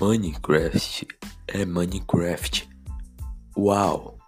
Minecraft é Minecraft. Uau!